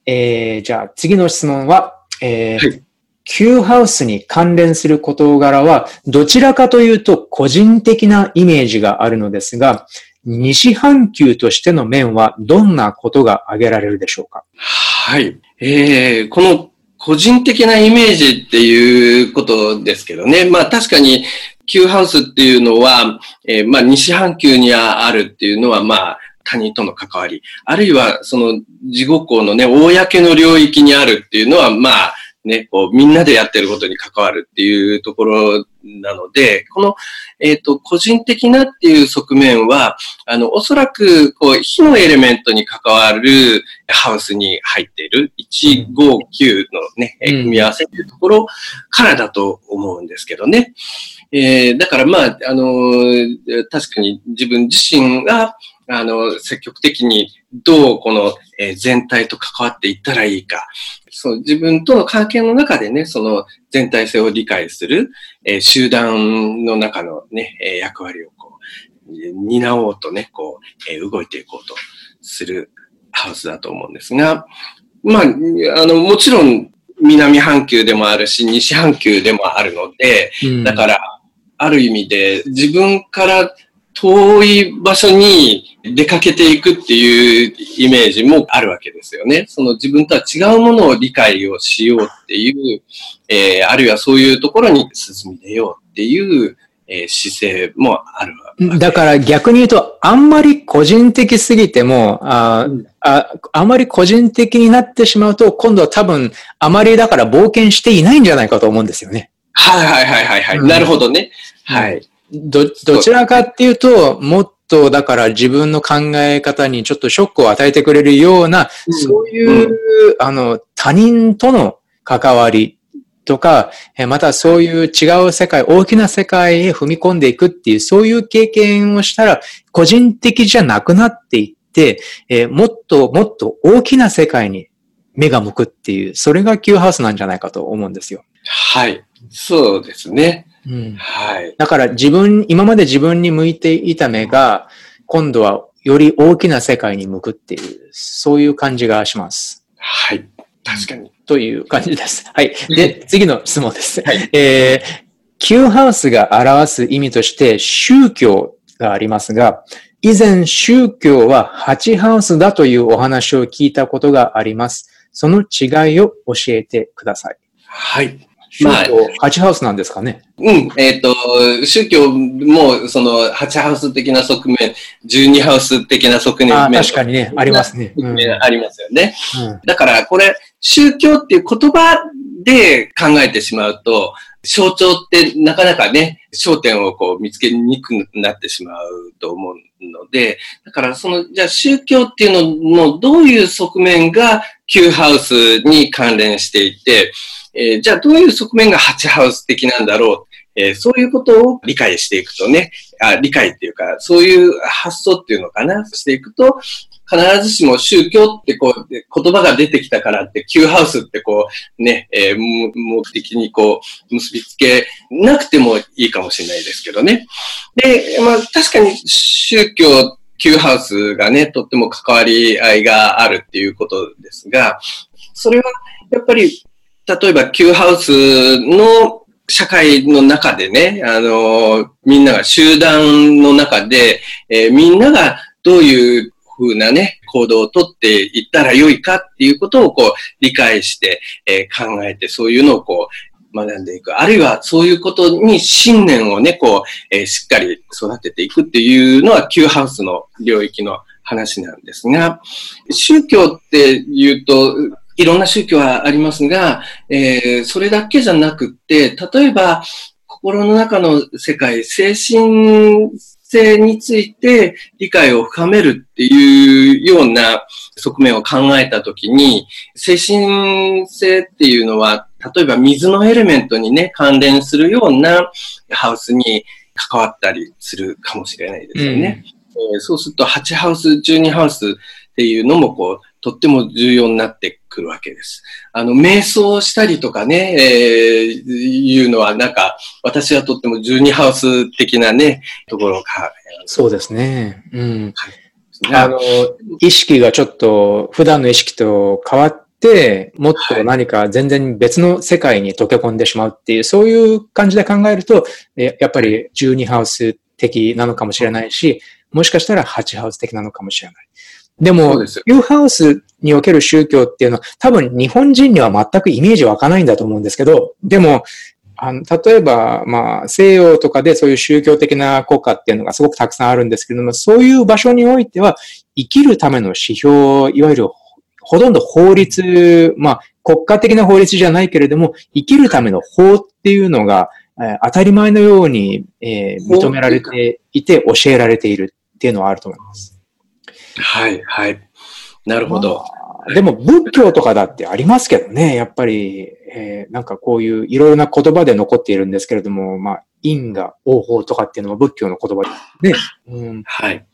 えー、じゃあ次の質問は、えー、はい Q ハウスに関連する事柄は、どちらかというと個人的なイメージがあるのですが、西半球としての面はどんなことが挙げられるでしょうか？はい。えー、この個人的なイメージっていうことですけどね。まあ確かに Q ハウスっていうのは、えー、まあ西半球にあるっていうのはまあ他人との関わり、あるいはその自己校のね、公の領域にあるっていうのはまあね、こう、みんなでやってることに関わるっていうところなので、この、えっ、ー、と、個人的なっていう側面は、あの、おそらく、こう、火のエレメントに関わるハウスに入っている159のね、うん、組み合わせっていうところからだと思うんですけどね。えー、だからまあ、あのー、確かに自分自身が、あの、積極的にどうこの、えー、全体と関わっていったらいいか。そう、自分との関係の中でね、その全体性を理解する、えー、集団の中のね、えー、役割をこう、担おうとね、こう、えー、動いていこうとするハウスだと思うんですが、まあ、あの、もちろん南半球でもあるし、西半球でもあるので、うん、だから、ある意味で自分から遠い場所に出かけていくっていうイメージもあるわけですよね。その自分とは違うものを理解をしようっていう、えー、あるいはそういうところに進み出ようっていう、えー、姿勢もあるわけだから逆に言うと、あんまり個人的すぎても、あああまり個人的になってしまうと、今度は多分、あまりだから冒険していないんじゃないかと思うんですよね。はいはいはいはい、はい、うん、なるほどね。はい。ど、どちらかっていうと、もっとだから自分の考え方にちょっとショックを与えてくれるような、うん、そういう、うん、あの、他人との関わりとか、またそういう違う世界、大きな世界へ踏み込んでいくっていう、そういう経験をしたら、個人的じゃなくなっていって、えもっともっと大きな世界に目が向くっていう、それが Q ハウスなんじゃないかと思うんですよ。はい。そうですね。うん、はい。だから自分、今まで自分に向いていた目が、今度はより大きな世界に向くっていう、そういう感じがします。はい。確かに。という感じです。はい。で、次の質問です。はい。えー、Q ハウスが表す意味として宗教がありますが、以前宗教は8ハウスだというお話を聞いたことがあります。その違いを教えてください。はい。宗教、ハチハウスなんですかね。うん。えっ、ー、と、宗教も、その、ハチハウス的な側面、12ハウス的な側面。あ確かにね、ありますね。うん、ありますよね。うん、だから、これ、宗教っていう言葉で考えてしまうと、象徴ってなかなかね、焦点をこう見つけにくくなってしまうと思うので、だからその、じゃあ宗教っていうののどういう側面が Q ハウスに関連していて、えー、じゃあどういう側面がハチハウス的なんだろう？えー、そういうことを理解していくとね、あ理解っていうか、そういう発想っていうのかな、していくと、必ずしも宗教ってこう、言葉が出てきたからって、Q ハウスってこう、ね、えー、目的にこう、結びつけなくてもいいかもしれないですけどね。で、まあ確かに宗教 Q ハウスがね、とっても関わり合いがあるっていうことですが、それはやっぱり例えば Q ハウスの社会の中でね、あの、みんなが集団の中で、えー、みんながどういうふうなね、行動をとっていったらよいかっていうことをこう理解して、えー、考えて、そういうのをこう学んでいく。あるいはそういうことに信念をね、こう、えー、しっかり育てていくっていうのは Q ハウスの領域の話なんですが、宗教って言うと、いろんな宗教はありますが、えー、それだけじゃなくって、例えば、心の中の世界、精神性について理解を深めるっていうような側面を考えたときに、精神性っていうのは、例えば水のエレメントにね、関連するようなハウスに関わったりするかもしれないですよね。うん、えー、そうすると、8ハウス、12ハウスっていうのも、こう、とっても重要になってくるわけです。あの、瞑想したりとかね、えー、いうのは、なんか、私はとっても12ハウス的なね、ところが。そうですね。うん。はい、あの、意識がちょっと、普段の意識と変わって、もっと何か全然別の世界に溶け込んでしまうっていう、そういう感じで考えると、やっぱり12ハウス的なのかもしれないし、もしかしたら8ハウス的なのかもしれない。でも、ユーハウスにおける宗教っていうのは、多分日本人には全くイメージ湧かないんだと思うんですけど、でも、あの例えば、まあ、西洋とかでそういう宗教的な国家っていうのがすごくたくさんあるんですけれども、そういう場所においては、生きるための指標、いわゆるほとんど法律、まあ、国家的な法律じゃないけれども、生きるための法っていうのが、えー、当たり前のように、えー、認められていて、教えられているっていうのはあると思います。はい、はい。なるほど。まあ、でも仏教とかだってありますけどね、やっぱり、えー、なんかこういういろいろな言葉で残っているんですけれども、まあ、因果、応報とかっていうのも仏教の言葉でね。うん、はい。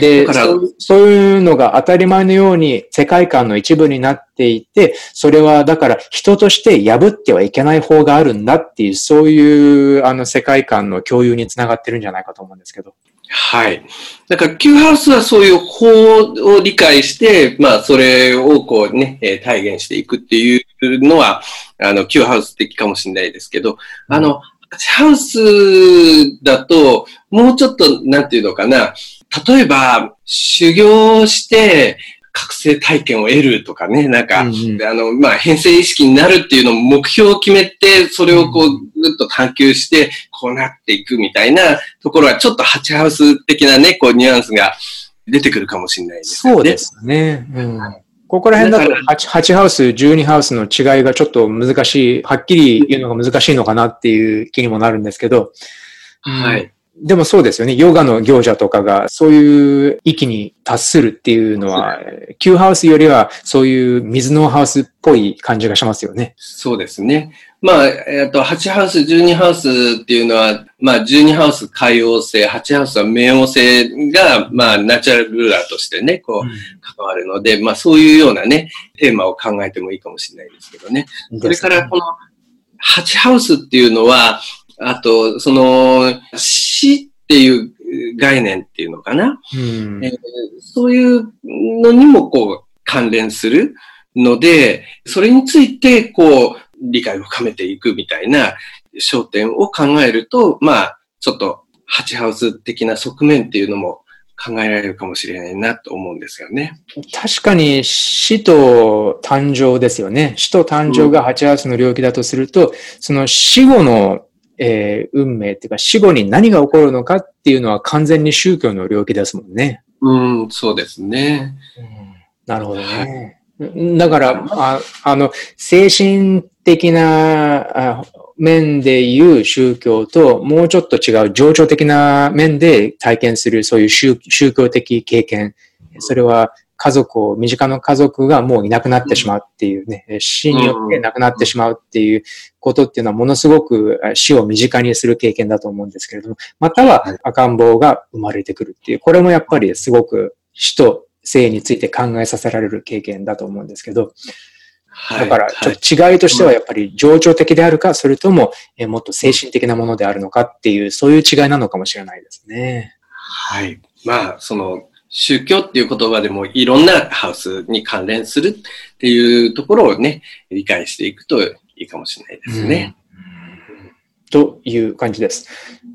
でそうそういうのが当たり前のように世界観の一部になっていて、それはだから人として破ってはいけない法があるんだっていう、そういうあの世界観の共有につながってるんじゃないかと思うんですけど。はい。だから、Q ハウスはそういう法を理解して、まあ、それをこうね、え体現していくっていうのは、あの、Q ハウス的かもしれないですけど、あの、ハウスだと、もうちょっと、なんていうのかな、例えば、修行して、覚醒体験を得るとかね、なんか、うんうん、あの、まあ、変性意識になるっていうのを目標を決めて、それをこう、ぐっと探求して、こうなっていくみたいなところは、ちょっとハチハウス的なね、こう、ニュアンスが出てくるかもしれないですね。そうですね。うん。ここら辺だと8、8ハウス、12ハウスの違いがちょっと難しい、はっきり言うのが難しいのかなっていう気にもなるんですけど、はい。でもそうですよね。ヨガの行者とかがそういう域に達するっていうのは、キューハウスよりはそういう水のハウスっぽい感じがしますよね。そうですね。まあ、えっ、と、8ハウス、12ハウスっていうのは、まあ、12ハウス海洋性、8ハウスは冥王星が、まあ、ナチュラルルーラーとしてね、こう、関わるので、まあ、そういうようなね、テーマを考えてもいいかもしれないですけどね。それから、この、8ハウスっていうのは、あと、その、死っていう概念っていうのかな？うん、えー、そういうのにもこう関連するので、それについてこう理解を深めていくみたいな焦点を考えると、まあ、ちょっとハチハウス的な側面っていうのも考えられるかもしれないなと思うんですよね。確かに死と誕生ですよね。死と誕生がハチハウスの領域だとすると、うん、その死後のえー、運命っていうか死後に何が起こるのかっていうのは完全に宗教の領域ですもんね。うん、そうですね。うん、なるほどね。はい、だからあ、あの、精神的な面でいう宗教と、もうちょっと違う情緒的な面で体験するそういう宗教的経験。それは家族を、身近な家族がもういなくなってしまうっていうね、死によって亡くなってしまうっていうことっていうのはものすごく死を身近にする経験だと思うんですけれども、または赤ん坊が生まれてくるっていう、これもやっぱりすごく死と生について考えさせられる経験だと思うんですけど、だから、ちょっと違いとしてはやっぱり情緒的であるか、それとももっと精神的なものであるのかっていう、そういう違いなのかもしれないですね。はい。まあ、その、宗教っていう言葉でもいろんなハウスに関連するっていうところをね、理解していくといいかもしれないですね。うんという感じです。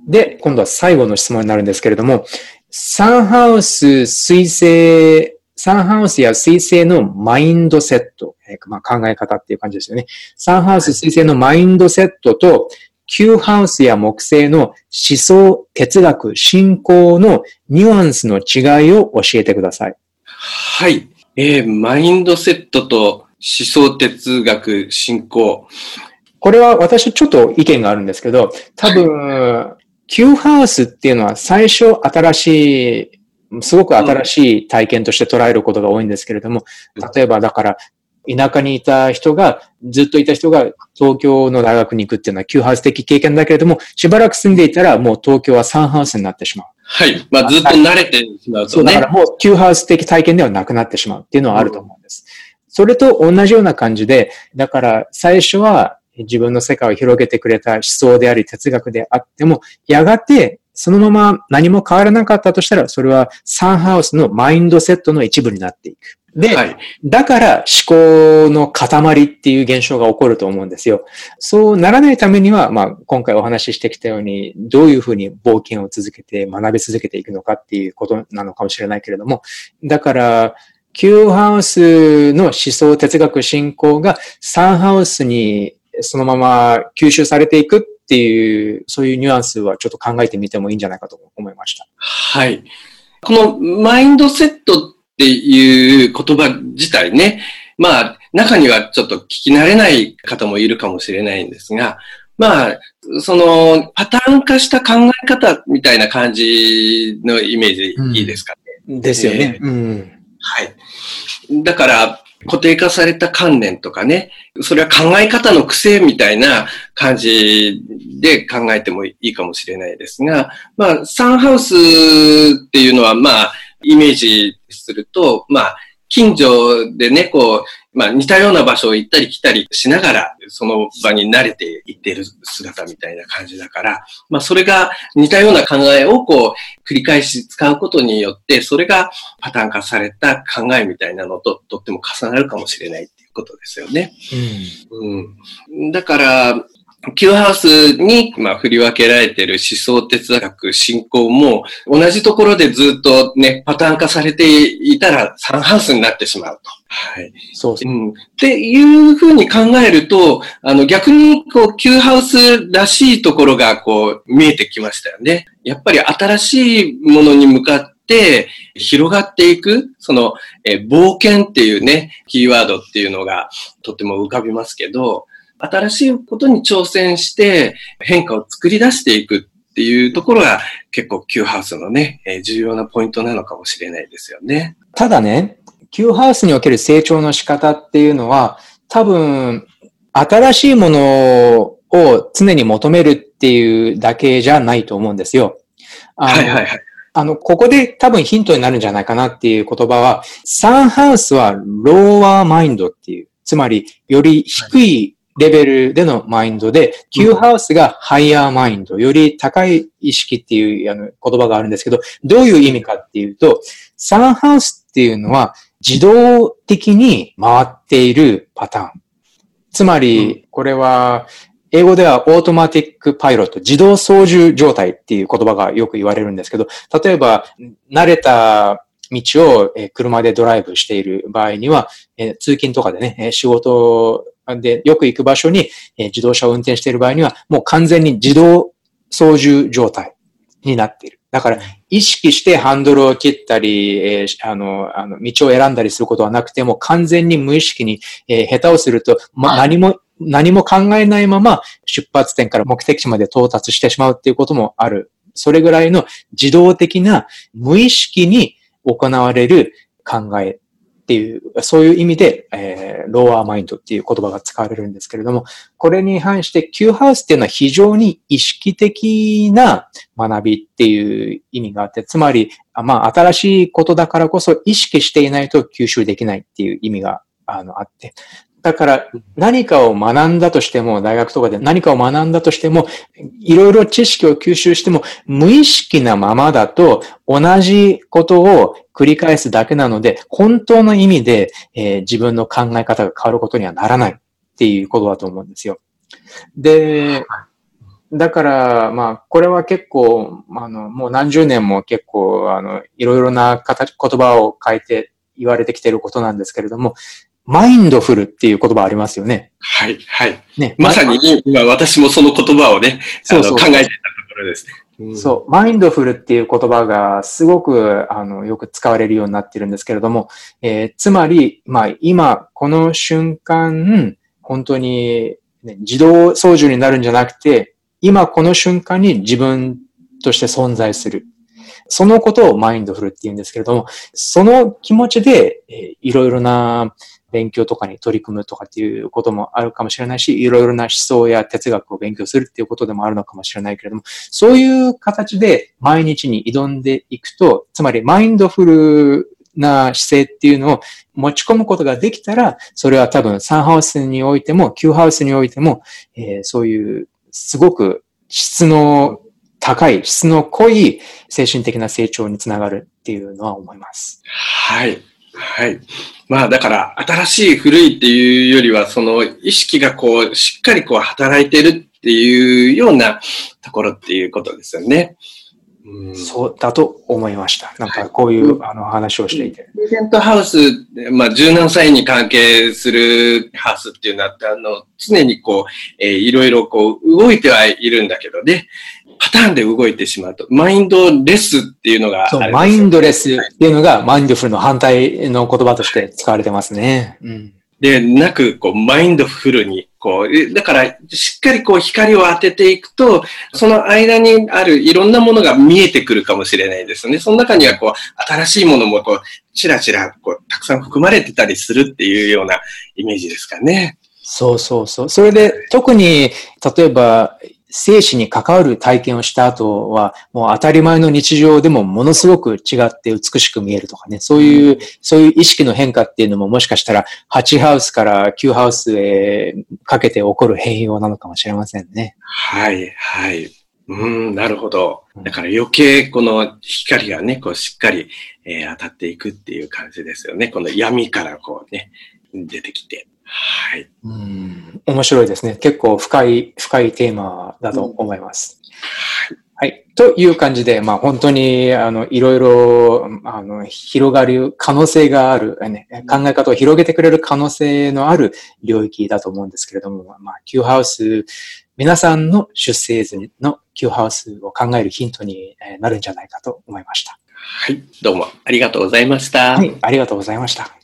で、今度は最後の質問になるんですけれども、サンハウス水星、サンハウスや水星のマインドセット、えー、まあ、考え方っていう感じですよね。サンハウス水星のマインドセットと、旧ハウスや木星の思想、哲学、信仰のニュアンスの違いを教えてください。はい。えー、マインドセットと思想、哲学、信仰。これは私ちょっと意見があるんですけど、多分、Q ハウスっていうのは最初新しい、すごく新しい体験として捉えることが多いんですけれども、例えばだから、田舎にいた人が、ずっといた人が東京の大学に行くっていうのは Q ハウス的経験だけれども、しばらく住んでいたらもう東京はサンハウスになってしまう。はい。まあずっと慣れてしまうとね。そう、だからもう Q ハウス的体験ではなくなってしまうっていうのはあると思うんです。それと同じような感じで、だから最初は自分の世界を広げてくれた思想であり哲学であっても、やがてそのまま何も変わらなかったとしたら、それはサンハウスのマインドセットの一部になっていく。で、はい、だから思考の塊っていう現象が起こると思うんですよ。そうならないためには、まあ、今回お話ししてきたように、どういうふうに冒険を続けて学び続けていくのかっていうことなのかもしれないけれども、だから、Q ハウスの思想哲学進行がサンハウスにそのまま吸収されていくっていう、そういうニュアンスはちょっと考えてみてもいいんじゃないかと思いました。はい。このマインドセットっていう言葉自体ね、まあ、中にはちょっと聞き慣れない方もいるかもしれないんですが、まあ、その、パターン化した考え方みたいな感じのイメージでいいですかね。うん、ですよね、うん。はい。だから、固定化された観念とかね、それは考え方の癖みたいな感じで考えてもいいかもしれないですが、まあ、サンハウスっていうのは、まあ、イメージすると、まあ、近所でね、こう、まあ似たような場所を行ったり来たりしながら、その場に慣れていっている姿みたいな感じだから、まあそれが似たような考えをこう、繰り返し使うことによって、それがパターン化された考えみたいなのととっても重なるかもしれないっていうことですよね。うん、うん、だから、Q ハウスに、まあ、振り分けられている思想哲学信仰も、同じところでずっとね、パターン化されていたら、サンハウスになってしまうと。はい。そうです、うん。っていうふうに考えると、あの、逆に、こう、Q ハウスらしいところが、こう、見えてきましたよね。やっぱり新しいものに向かって、広がっていく、その、え冒険っていうね、キーワードっていうのがとても浮かびますけど、新しいことに挑戦して変化を作り出していくっていうところが結構 Q ハウスのね、重要なポイントなのかもしれないですよね。ただね、Q ハウスにおける成長の仕方っていうのは多分新しいものを常に求めるっていうだけじゃないと思うんですよ。はいはいはい。あの、ここで多分ヒントになるんじゃないかなっていう言葉は、サンハウスはローワーマインドっていう、つまりより低いレベルでのマインドで、Q ハウスがハイヤーマインド、より高い意識っていうあの言葉があるんですけど、どういう意味かっていうと、サンハウスっていうのは自動的に回っているパターン。つまり、これは、英語ではオートマティックパイロット、自動操縦状態っていう言葉がよく言われるんですけど、例えば、慣れた道を車でドライブしている場合には、通勤とかでね、仕事で、よく行く場所に、えー、自動車を運転している場合には、もう完全に自動操縦状態になっている。だから、意識してハンドルを切ったり、えー、あの、あの、道を選んだりすることはなくても、完全に無意識に、えー、下手をすると、ま、何も、何も考えないまま出発点から目的地まで到達してしまうっていうこともある。それぐらいの自動的な無意識に行われる考えっていう、そういう意味で、えー、ローアーマインドっていう言葉が使われるんですけれども、これに反して Q ハウスっていうのは非常に意識的な学びっていう意味があって、つまり、まあ、新しいことだからこそ意識していないと吸収できないっていう意味があのあって、だから何かを学んだとしても、大学とかで何かを学んだとしても、いろいろ知識を吸収しても、無意識なままだと同じことを繰り返すだけなので、本当の意味で、えー、自分の考え方が変わることにはならないっていうことだと思うんですよ。で、だから、まあ、これは結構、あの、もう何十年も結構、あの、いろいろな、言葉を変えて言われてきていることなんですけれども、マインドフルっていう言葉ありますよね。はい、はい。ね、まさに今私もその言葉をね、そうそう考えてたところですね。うん、そう、マインドフルっていう言葉がすごく、あの、よく使われるようになってるんですけれども、えー、つまり、まあ、今、この瞬間、本当に、ね、自動操縦になるんじゃなくて、今この瞬間に自分として存在する。そのことをマインドフルって言うんですけれども、その気持ちで、えー、いろいろな勉強とかに取り組むとかっていうこともあるかもしれないし、いろいろな思想や哲学を勉強するっていうことでもあるのかもしれないけれども、そういう形で毎日に挑んでいくと、つまりマインドフルな姿勢っていうのを持ち込むことができたら、それは多分サンハウスにおいても、Q ハウスにおいても、えー、そういうすごく質の高い、質の濃い精神的な成長につながるっていうのは思います。はい。はい。まあだから新しい古いっていうよりはその意識がこうしっかりこう働いてるっていうようなところっていうことですよね。うん、そうだと思いました。なんかこういう、あの話をしていて。プレゼントハウス、まあ柔軟歳に関係するハウスっていうのは、あの、常にこう、えー、いろいろこう動いてはいるんだけどね、パターンで動いてしまうと、マインドレスっていうのがそう、マインドレスっていうのが、マインドフルの反対の言葉として使われてますね。うん、で、なく、こう、マインドフルに、こう、だから、しっかりこう、光を当てていくと、その間にあるいろんなものが見えてくるかもしれないですね。その中には、こう、新しいものも、こう、ちらちら、こう、たくさん含まれてたりするっていうようなイメージですかね。そうそうそう。それで、特に、例えば、生死に関わる体験をした後は、もう当たり前の日常でもものすごく違って美しく見えるとかね、そういう、そういう意識の変化っていうのももしかしたら8ハウスから9ハウスへかけて起こる変容なのかもしれませんね。はい、はい。うん、なるほど。だから余計この光がね、こうしっかり、えー、当たっていくっていう感じですよね。この闇からこうね、出てきて。はい。うん。面白いですね。結構深い、深いテーマだと思います。はい。はい。という感じで、まあ本当に、あの、いろいろ、あの、広がる可能性がある、ね、考え方を広げてくれる可能性のある領域だと思うんですけれども、まあ、Q ハウス、皆さんの出生図の Q ハウスを考えるヒントになるんじゃないかと思いました。はい。どうもありがとうございました。はい。ありがとうございました。